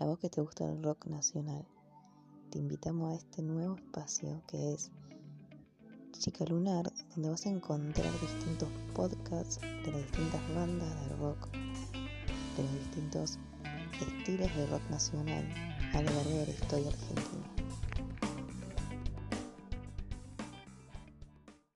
Para vos que te gusta el rock nacional, te invitamos a este nuevo espacio que es Chica Lunar, donde vas a encontrar distintos podcasts de las distintas bandas de rock, de los distintos estilos de rock nacional a lo largo de la historia argentina.